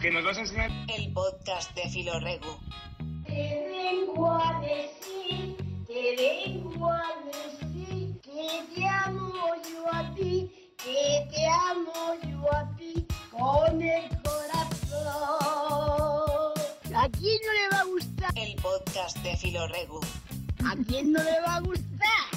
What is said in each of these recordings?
que nos vas a enseñar El podcast de Filoregu. Te vengo a decir, te vengo a decir que te amo yo a ti, que te amo yo a ti con el corazón. ¿A quién no le va a gustar? El podcast de Filoregu. ¿A quién no le va a gustar?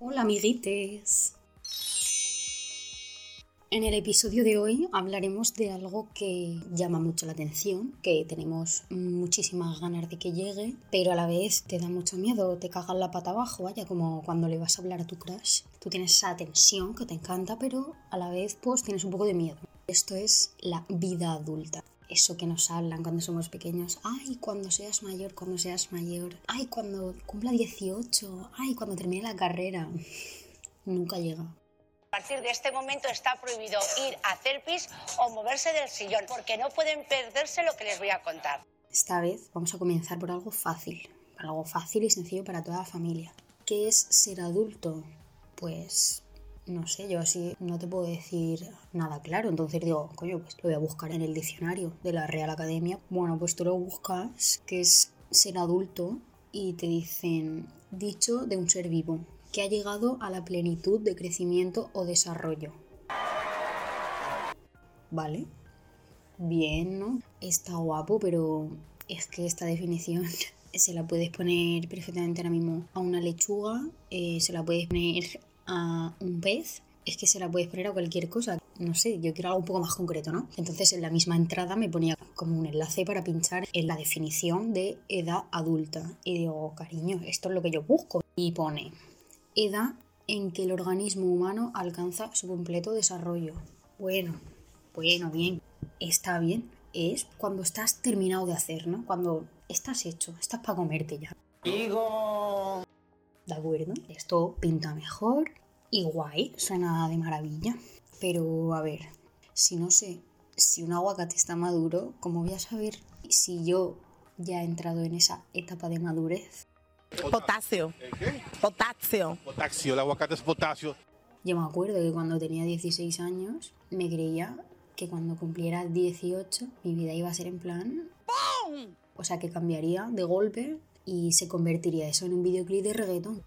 Hola amiguites. En el episodio de hoy hablaremos de algo que llama mucho la atención, que tenemos muchísimas ganas de que llegue, pero a la vez te da mucho miedo, te cagas la pata abajo, vaya, como cuando le vas a hablar a tu crush. Tú tienes esa tensión que te encanta, pero a la vez pues tienes un poco de miedo. Esto es la vida adulta. Eso que nos hablan cuando somos pequeños. Ay, cuando seas mayor, cuando seas mayor. Ay, cuando cumpla 18. Ay, cuando termine la carrera. Nunca llega. A partir de este momento está prohibido ir a hacer pis o moverse del sillón, porque no pueden perderse lo que les voy a contar. Esta vez vamos a comenzar por algo fácil, por algo fácil y sencillo para toda la familia. ¿Qué es ser adulto? Pues no sé, yo así no te puedo decir nada claro. Entonces digo, coño, pues lo voy a buscar en el diccionario de la Real Academia. Bueno, pues tú lo buscas, que es ser adulto, y te dicen dicho de un ser vivo que ha llegado a la plenitud de crecimiento o desarrollo. Vale, bien, ¿no? Está guapo, pero es que esta definición se la puedes poner perfectamente ahora mismo a una lechuga, eh, se la puedes poner a un pez, es que se la puedes poner a cualquier cosa. No sé, yo quiero algo un poco más concreto, ¿no? Entonces en la misma entrada me ponía como un enlace para pinchar en la definición de edad adulta. Y digo, cariño, esto es lo que yo busco. Y pone, edad en que el organismo humano alcanza su completo desarrollo. Bueno, bueno, bien, está bien. Es cuando estás terminado de hacer, ¿no? Cuando estás hecho, estás para comerte ya. ¿De acuerdo? Esto pinta mejor y guay, suena de maravilla. Pero a ver, si no sé si un aguacate está maduro, ¿cómo voy a saber si yo ya he entrado en esa etapa de madurez? Potasio. Potasio. Potasio, el aguacate es potasio. Yo me acuerdo que cuando tenía 16 años me creía que cuando cumpliera 18 mi vida iba a ser en plan... O sea, que cambiaría de golpe y se convertiría eso en un videoclip de reggaetón.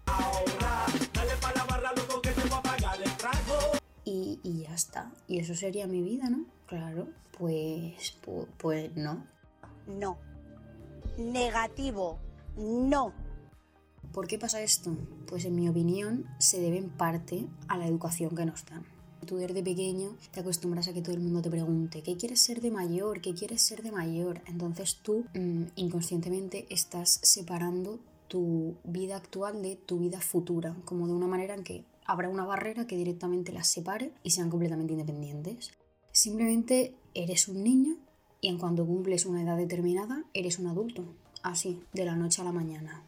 Y, y ya está. Y eso sería mi vida, ¿no? Claro, pues, pu- pues no. No. Negativo. No. ¿Por qué pasa esto? Pues en mi opinión se debe en parte a la educación que nos dan. Tú desde pequeño te acostumbras a que todo el mundo te pregunte ¿qué quieres ser de mayor? ¿qué quieres ser de mayor? Entonces tú mm, inconscientemente estás separando tu vida actual de tu vida futura, como de una manera en que habrá una barrera que directamente las separe y sean completamente independientes. Simplemente eres un niño y en cuanto cumples una edad determinada eres un adulto, así, de la noche a la mañana.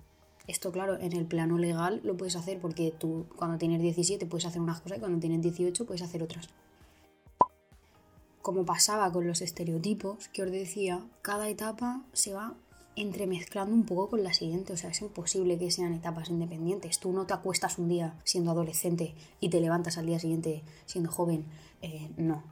Esto, claro, en el plano legal lo puedes hacer porque tú cuando tienes 17 puedes hacer unas cosas y cuando tienes 18 puedes hacer otras. Como pasaba con los estereotipos que os decía, cada etapa se va entremezclando un poco con la siguiente. O sea, es imposible que sean etapas independientes. Tú no te acuestas un día siendo adolescente y te levantas al día siguiente siendo joven. Eh, no,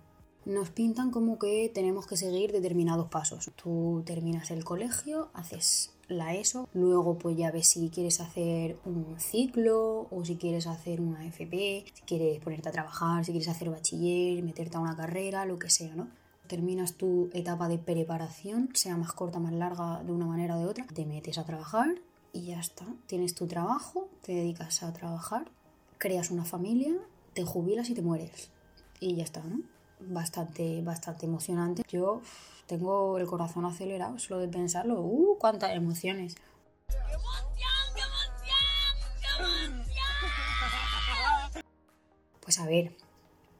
nos pintan como que tenemos que seguir determinados pasos. Tú terminas el colegio, haces la ESO, luego pues ya ves si quieres hacer un ciclo o si quieres hacer una FP, si quieres ponerte a trabajar, si quieres hacer bachiller, meterte a una carrera, lo que sea, ¿no? Terminas tu etapa de preparación, sea más corta, más larga, de una manera o de otra, te metes a trabajar y ya está. Tienes tu trabajo, te dedicas a trabajar, creas una familia, te jubilas y te mueres. Y ya está, ¿no? bastante, bastante emocionante. Yo tengo el corazón acelerado solo de pensarlo. ¡Uh! ¡Cuántas emociones! Pues a ver,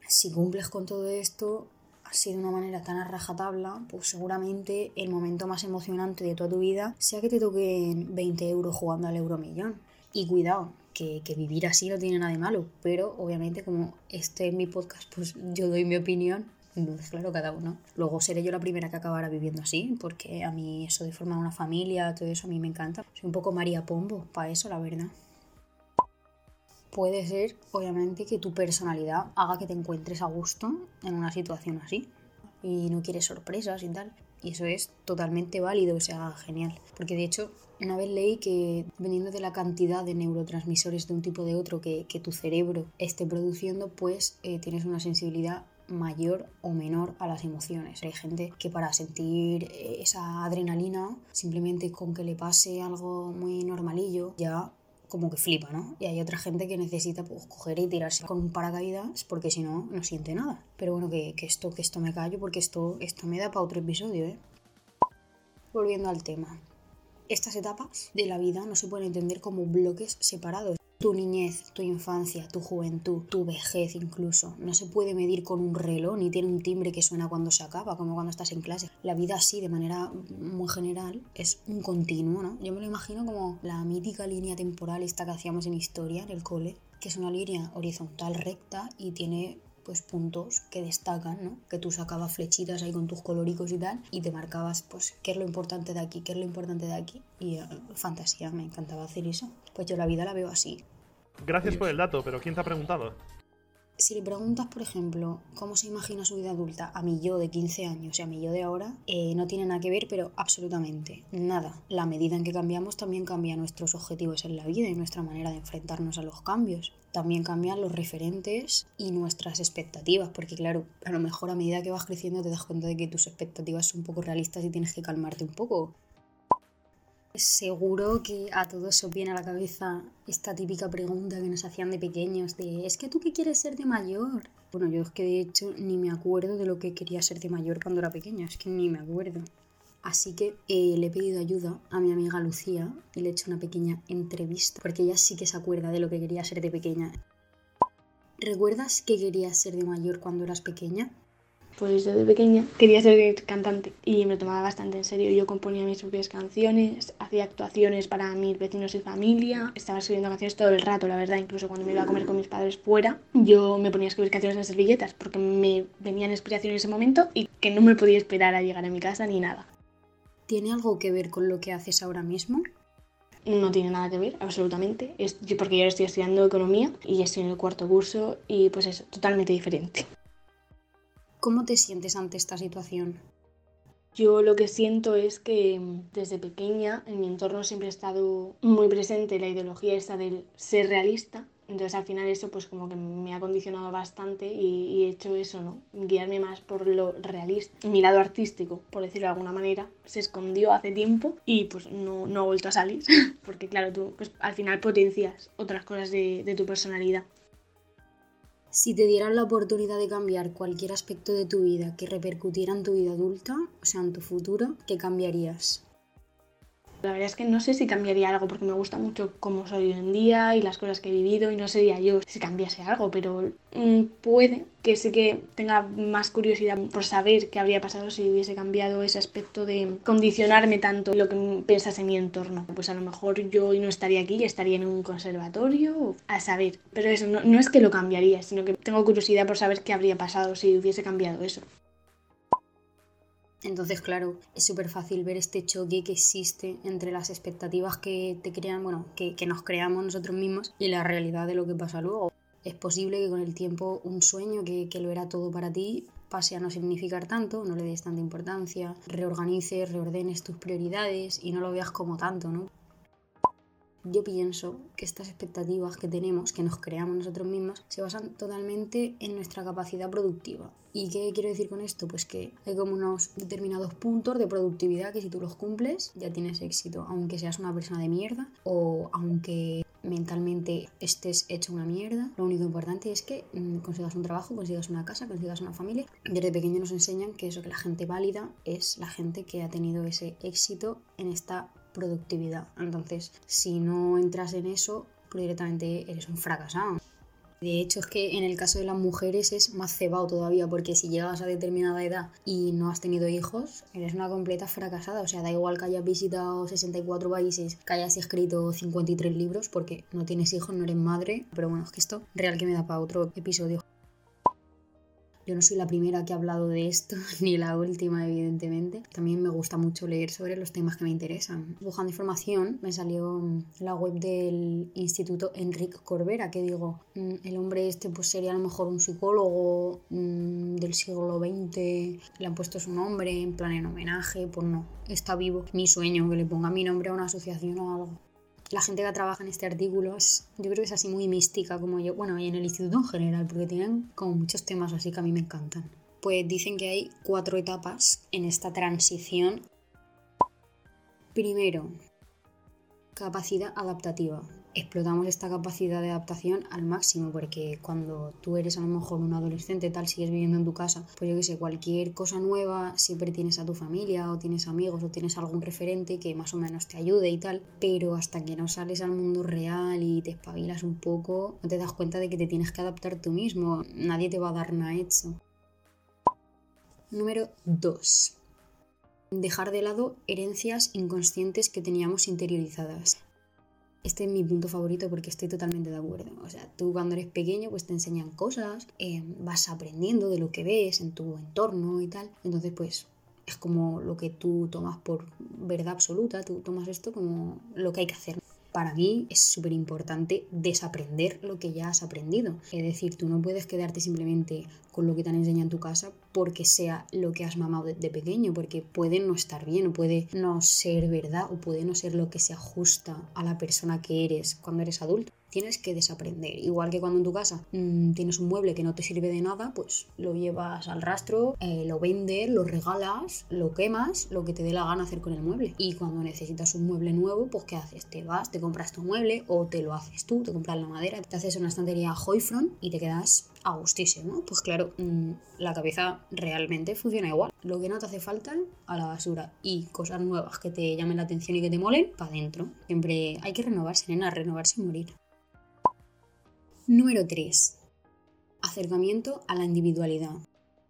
si cumples con todo esto así de una manera tan a rajatabla, pues seguramente el momento más emocionante de toda tu vida sea que te toquen 20 euros jugando al euromillón. Y cuidado, que, que vivir así no tiene nada de malo, pero obviamente como este es mi podcast, pues yo doy mi opinión, entonces claro, cada uno. Luego seré yo la primera que acabará viviendo así, porque a mí eso de formar una familia, todo eso a mí me encanta. Soy un poco María Pombo para eso, la verdad. puede ser, obviamente, que tu personalidad haga que te encuentres a gusto en una situación así y no quieres sorpresas y tal. Y eso es totalmente válido, o sea, genial. Porque de hecho, una vez leí que dependiendo de la cantidad de neurotransmisores de un tipo de otro que, que tu cerebro esté produciendo, pues eh, tienes una sensibilidad mayor o menor a las emociones. Hay gente que para sentir eh, esa adrenalina, simplemente con que le pase algo muy normalillo, ya como que flipa, ¿no? Y hay otra gente que necesita pues, coger y tirarse con un paracaídas porque si no, no siente nada. Pero bueno, que, que esto, que esto me callo porque esto, esto me da para otro episodio, ¿eh? Volviendo al tema. Estas etapas de la vida no se pueden entender como bloques separados. Tu niñez, tu infancia, tu juventud, tu vejez incluso, no se puede medir con un reloj ni tiene un timbre que suena cuando se acaba, como cuando estás en clase. La vida así, de manera muy general, es un continuo, ¿no? Yo me lo imagino como la mítica línea temporal esta que hacíamos en historia, en el cole, que es una línea horizontal recta y tiene pues puntos que destacan, ¿no? Que tú sacabas flechitas ahí con tus coloricos y tal y te marcabas pues qué es lo importante de aquí, qué es lo importante de aquí y eh, fantasía, me encantaba hacer eso. Pues yo la vida la veo así. Gracias por el dato, pero ¿quién te ha preguntado? Si le preguntas, por ejemplo, cómo se imagina su vida adulta a mi yo de 15 años y a mi yo de ahora, eh, no tiene nada que ver, pero absolutamente nada. La medida en que cambiamos también cambia nuestros objetivos en la vida y nuestra manera de enfrentarnos a los cambios. También cambian los referentes y nuestras expectativas, porque claro, a lo mejor a medida que vas creciendo te das cuenta de que tus expectativas son un poco realistas y tienes que calmarte un poco. Seguro que a todos os viene a la cabeza esta típica pregunta que nos hacían de pequeños de ¿es que tú qué quieres ser de mayor? Bueno, yo es que de hecho ni me acuerdo de lo que quería ser de mayor cuando era pequeña, es que ni me acuerdo. Así que eh, le he pedido ayuda a mi amiga Lucía y le he hecho una pequeña entrevista, porque ella sí que se acuerda de lo que quería ser de pequeña. ¿Recuerdas que querías ser de mayor cuando eras pequeña? Pues desde pequeña quería ser cantante y me lo tomaba bastante en serio. Yo componía mis propias canciones, hacía actuaciones para mis vecinos y familia, estaba escribiendo canciones todo el rato, la verdad, incluso cuando me iba a comer con mis padres fuera, yo me ponía a escribir canciones en servilletas porque me venían inspiración en ese momento y que no me podía esperar a llegar a mi casa ni nada. ¿Tiene algo que ver con lo que haces ahora mismo? No tiene nada que ver, absolutamente, es, porque yo estoy estudiando economía y estoy en el cuarto curso y pues es totalmente diferente. ¿Cómo te sientes ante esta situación? Yo lo que siento es que desde pequeña en mi entorno siempre ha estado muy presente la ideología esta del ser realista. Entonces al final eso pues como que me ha condicionado bastante y, he hecho eso, ¿no? Guiarme más por lo realista. Mi lado artístico, por decirlo de alguna manera, se escondió hace tiempo y pues no, no ha vuelto a salir. Porque claro, tú pues, al final potencias otras cosas de, de tu personalidad. Si te dieran la oportunidad de cambiar cualquier aspecto de tu vida que repercutiera en tu vida adulta, o sea, en tu futuro, ¿qué cambiarías? La verdad es que no sé si cambiaría algo porque me gusta mucho cómo soy hoy en día y las cosas que he vivido y no sería yo si cambiase algo, pero mm, puede que sí que tenga más curiosidad por saber qué habría pasado si hubiese cambiado ese aspecto de condicionarme tanto lo que piensas en mi entorno. Pues a lo mejor yo hoy no estaría aquí estaría en un conservatorio, a saber. Pero eso no es que lo cambiaría, sino que tengo curiosidad por saber qué habría pasado si hubiese cambiado eso. Entonces, claro, es súper fácil ver este choque que existe entre las expectativas que te crean, bueno, que, nos creamos nosotros mismos y la realidad de lo que pasa luego. Es posible que con el tiempo un sueño que, que lo era todo para ti pase a no significar tanto, no le des tanta importancia, reorganices, reordenes tus prioridades y no lo veas como tanto, ¿no? Yo pienso que estas expectativas que tenemos, que nos creamos nosotros mismos, se basan totalmente en nuestra capacidad productiva. ¿Y qué quiero decir con esto? Pues que hay como unos determinados puntos de productividad que si tú los cumples ya tienes éxito, aunque seas una persona de mierda o aunque mentalmente estés hecho una mierda. Lo único importante es que mm, consigas un trabajo, consigas una casa, consigas una familia. Desde pequeño nos enseñan que eso, que la gente válida es la gente que ha tenido ese éxito en esta productividad. Entonces, si no entras en eso, pues directamente eres un fracasado. De hecho, es que en el caso de las mujeres es más cebado todavía, porque si llegas a determinada edad y no has tenido hijos, eres una completa fracasada. O sea, da igual que hayas visitado 64 países, que hayas escrito 53 libros, porque no tienes hijos, no eres madre. Pero bueno, es que esto real que me da para otro episodio. Yo no soy la primera que ha hablado de esto, ni la última, evidentemente. También me gusta mucho leer sobre los temas que me interesan. Buscando información, me salió la web del Instituto Enrique Corbera, que digo, mm, el hombre este pues sería a lo mejor un psicólogo mm, del siglo XX, le han puesto su nombre en plan en homenaje, pues no, está vivo. Mi sueño, que le ponga mi nombre a una asociación o algo la gente que trabaja en este artículo es, yo creo que es así muy mística como yo, bueno, y en el instituto en general, porque tienen como muchos temas así que a mí me encantan. Pues dicen que hay cuatro etapas en esta transición. Primero, capacidad adaptativa. Explotamos esta capacidad de adaptación al máximo, porque cuando tú eres a lo mejor un adolescente, tal, sigues viviendo en tu casa, pues yo que sé, cualquier cosa nueva, siempre tienes a tu familia o tienes amigos o tienes algún referente que más o menos te ayude y tal, pero hasta que no sales al mundo real y te espabilas un poco, no te das cuenta de que te tienes que adaptar tú mismo, nadie te va a dar nada hecho. Número 2 dejar de lado herencias inconscientes que teníamos interiorizadas. Este es mi punto favorito porque estoy totalmente de acuerdo. O sea, tú cuando eres pequeño pues te enseñan cosas, eh, vas aprendiendo de lo que ves en tu entorno y tal. Entonces pues es como lo que tú tomas por verdad absoluta, tú tomas esto como lo que hay que hacer para mí es súper importante desaprender lo que ya has aprendido. Es decir, tú no puedes quedarte simplemente con lo que te han enseñado en tu casa porque sea lo que has mamado de, pequeño, porque puede no estar bien, o puede no ser verdad, o puede no ser lo que se ajusta a la persona que eres cuando eres adulto tienes que desaprender. Igual que cuando en tu casa mm, tienes un mueble que no te sirve de nada, pues lo llevas al rastro, eh, lo vendes, lo regalas, lo quemas, lo que te dé la gana hacer con el mueble. Y cuando necesitas un mueble nuevo, pues ¿qué haces? Te vas, te compras tu mueble o te lo haces tú, te compras la madera, te haces una estantería Joyfront y te quedas a gustísimo. Pues claro, mm, la cabeza realmente funciona igual. Lo que no te hace falta a la basura y cosas nuevas que te llamen la atención y que te molen, para adentro. Siempre hay que renovarse, nena, renovarse y morir. Número 3. Acercamiento a la individualidad.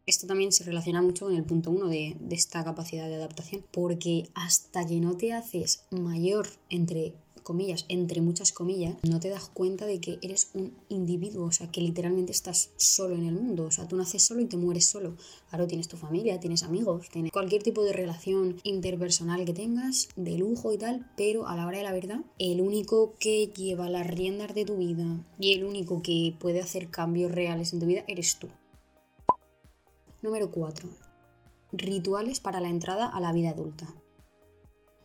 Esto también se relaciona mucho con el punto 1 de, de, esta capacidad de adaptación, porque hasta que no te haces mayor entre comillas, entre muchas comillas, no te das cuenta de que eres un individuo, o sea, que literalmente estás solo en el mundo, o sea, tú naces solo y te mueres solo. Claro, tienes tu familia, tienes amigos, tienes cualquier tipo de relación interpersonal que tengas, de lujo y tal, pero a la hora de la verdad, el único que lleva las riendas de tu vida y el único que puede hacer cambios reales en tu vida eres tú. Número 4. Rituales para la entrada a la vida adulta.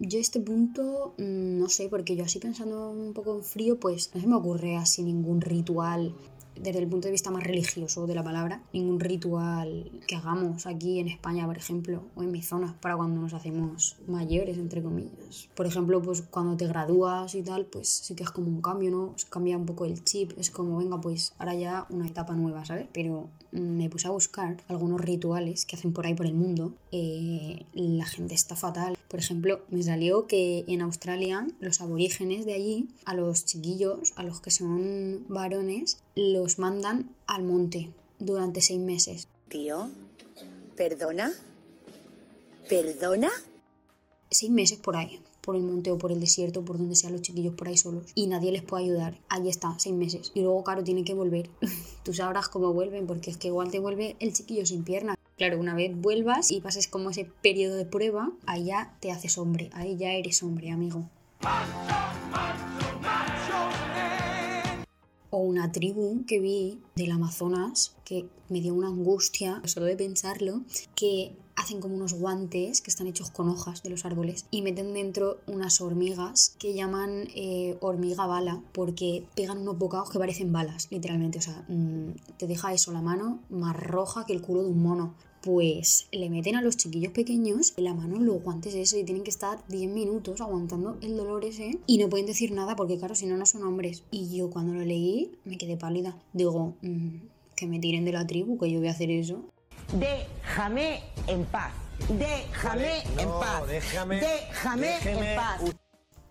Yo este punto, mm, no sé, porque yo así pensando un poco en frío, pues no se me ocurre así ningún ritual desde el punto de vista más religioso de la palabra, ningún ritual que hagamos aquí en España, por ejemplo, o en mi zona, para cuando nos hacemos mayores, entre comillas. Por ejemplo, pues cuando te gradúas y tal, pues sí que es como un cambio, ¿no? Cambia un poco el chip, es como, venga, pues ahora ya una etapa nueva, ¿sabes? Pero me puse a buscar algunos rituales que hacen por ahí por el mundo. Eh, la gente está fatal. Por ejemplo, me salió que en Australia los aborígenes de allí, a los chiquillos, a los que son varones, los mandan al monte durante seis meses. Tío, ¿perdona? ¿Perdona? Seis meses por ahí, por el monte o por el desierto, por donde sean los chiquillos por ahí solos. Y nadie les puede ayudar. Ahí está, seis meses. Y luego, claro, tienen que volver. Tú sabrás cómo vuelven, porque es que igual te vuelve el chiquillo sin pierna. Claro, una vez vuelvas y pases como ese periodo de prueba, ahí ya te haces hombre, ahí ya eres hombre, amigo. o una tribu que vi del Amazonas que me dio una angustia solo de pensarlo, que como unos guantes que están hechos con hojas de los árboles y meten dentro unas hormigas que llaman eh, hormiga bala porque pegan unos bocados que parecen balas, literalmente. O sea, mm, te deja eso la mano más roja que el culo de un mono pues le meten a los chiquillos pequeños en la mano los guantes eso y tienen que estar 10 minutos aguantando el dolor ese y no pueden decir nada porque claro, si no, no son hombres. Y yo cuando lo leí me quedé pálida. Digo, mm, que me tiren de la tribu, que yo voy a hacer eso. Déjame en paz. Déjame en paz. Déjame, déjame, en paz.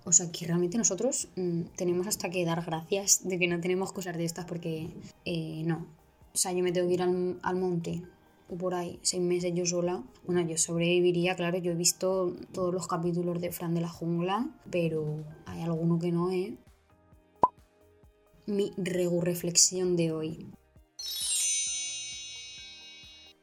O sea, que realmente nosotros mm, tenemos hasta que dar gracias de que no tenemos cosas de estas porque eh, no. O sea, yo me tengo que ir al, al monte por ahí, seis meses yo sola, bueno, yo sobreviviría, claro, yo he visto todos los capítulos de Fran de la Jungla, pero hay alguno que no, ¿eh? Mi regu reflexión de hoy.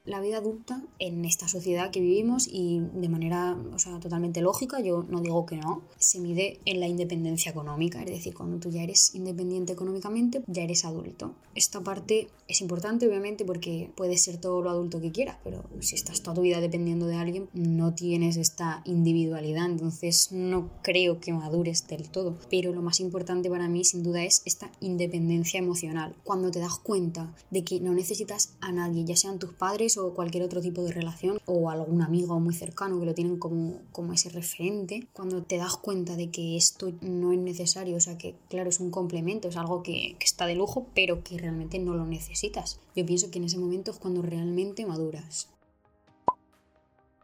La vida adulta en esta sociedad que vivimos y de manera o sea, totalmente lógica, yo no digo que no, se mide en la independencia económica, es decir, cuando tú ya eres independiente económicamente, ya eres adulto. Esta parte es importante obviamente porque puedes ser todo lo adulto que quieras, pero si estás toda tu vida dependiendo de alguien, no tienes esta individualidad, entonces no creo que madures del todo. Pero lo más importante para mí sin duda es esta independencia emocional. Cuando te das cuenta de que no necesitas a nadie, ya sean tus padres o cualquier otro tipo de relación o algún amigo muy cercano que lo tienen como, como ese referente, cuando te das cuenta de que esto no es necesario, o sea que claro, es un complemento, es algo que, que está de lujo, pero que realmente no lo necesitas. Yo pienso que en ese momento es cuando realmente maduras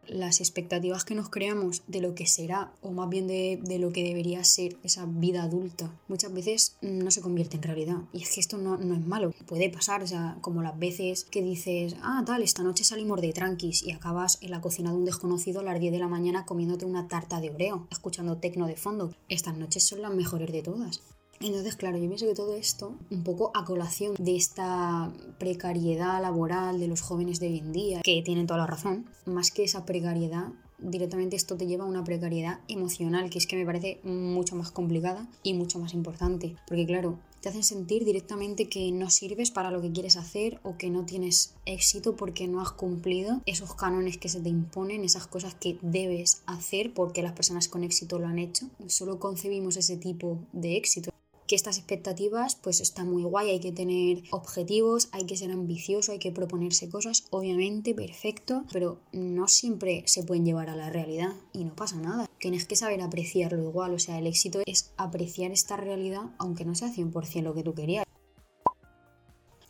las expectativas que nos creamos de lo que será, o más bien de, de, lo que debería ser esa vida adulta, muchas veces no se convierte en realidad. Y es que esto no, no, es malo, puede pasar, o como las veces que dices, ah, tal, esta noche salimos de tranquis y acabas en la cocina de un desconocido a las 10 de la mañana comiéndote una tarta de oreo, escuchando tecno de fondo. Estas noches son las mejores de todas. Entonces, claro, yo pienso que todo esto, un poco a colación de esta precariedad laboral de los jóvenes de hoy en día, que tienen toda la razón, más que esa precariedad, directamente esto te lleva a una precariedad emocional, que es que me parece mucho más complicada y mucho más importante. Porque, claro, te hacen sentir directamente que no sirves para lo que quieres hacer o que no tienes éxito porque no has cumplido esos cánones que se te imponen, esas cosas que debes hacer porque las personas con éxito lo han hecho. Solo concebimos ese tipo de éxito estas expectativas pues está muy guay, hay que tener objetivos, hay que ser ambicioso, hay que proponerse cosas, obviamente perfecto, pero no siempre se pueden llevar a la realidad y no pasa nada. Tienes que saber apreciarlo igual, o sea, el éxito es apreciar esta realidad aunque no sea 100% lo que tú querías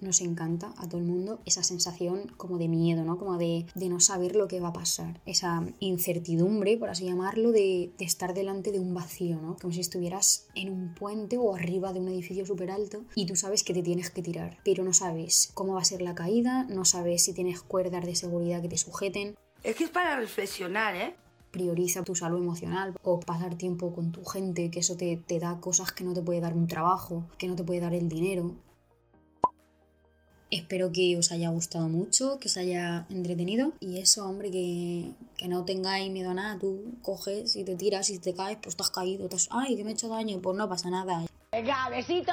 nos encanta a todo el mundo esa sensación como de miedo, ¿no? Como de, de no saber lo que va a pasar. Esa incertidumbre, por así llamarlo, de, de, estar delante de un vacío, ¿no? Como si estuvieras en un puente o arriba de un edificio súper alto y tú sabes que te tienes que tirar, pero no sabes cómo va a ser la caída, no sabes si tienes cuerdas de seguridad que te sujeten. Es que es para reflexionar, ¿eh? prioriza tu salud emocional o pasar tiempo con tu gente, que eso te, te, da cosas que no te puede dar un trabajo, que no te puede dar el dinero. Espero que os haya gustado mucho, que os haya entretenido. Y eso, hombre, que, que no tengáis miedo a nada. Tú coges y te tiras y te caes, pues te has caído. Te has, Ay, que me he hecho daño. Pues no pasa nada. Venga, besito.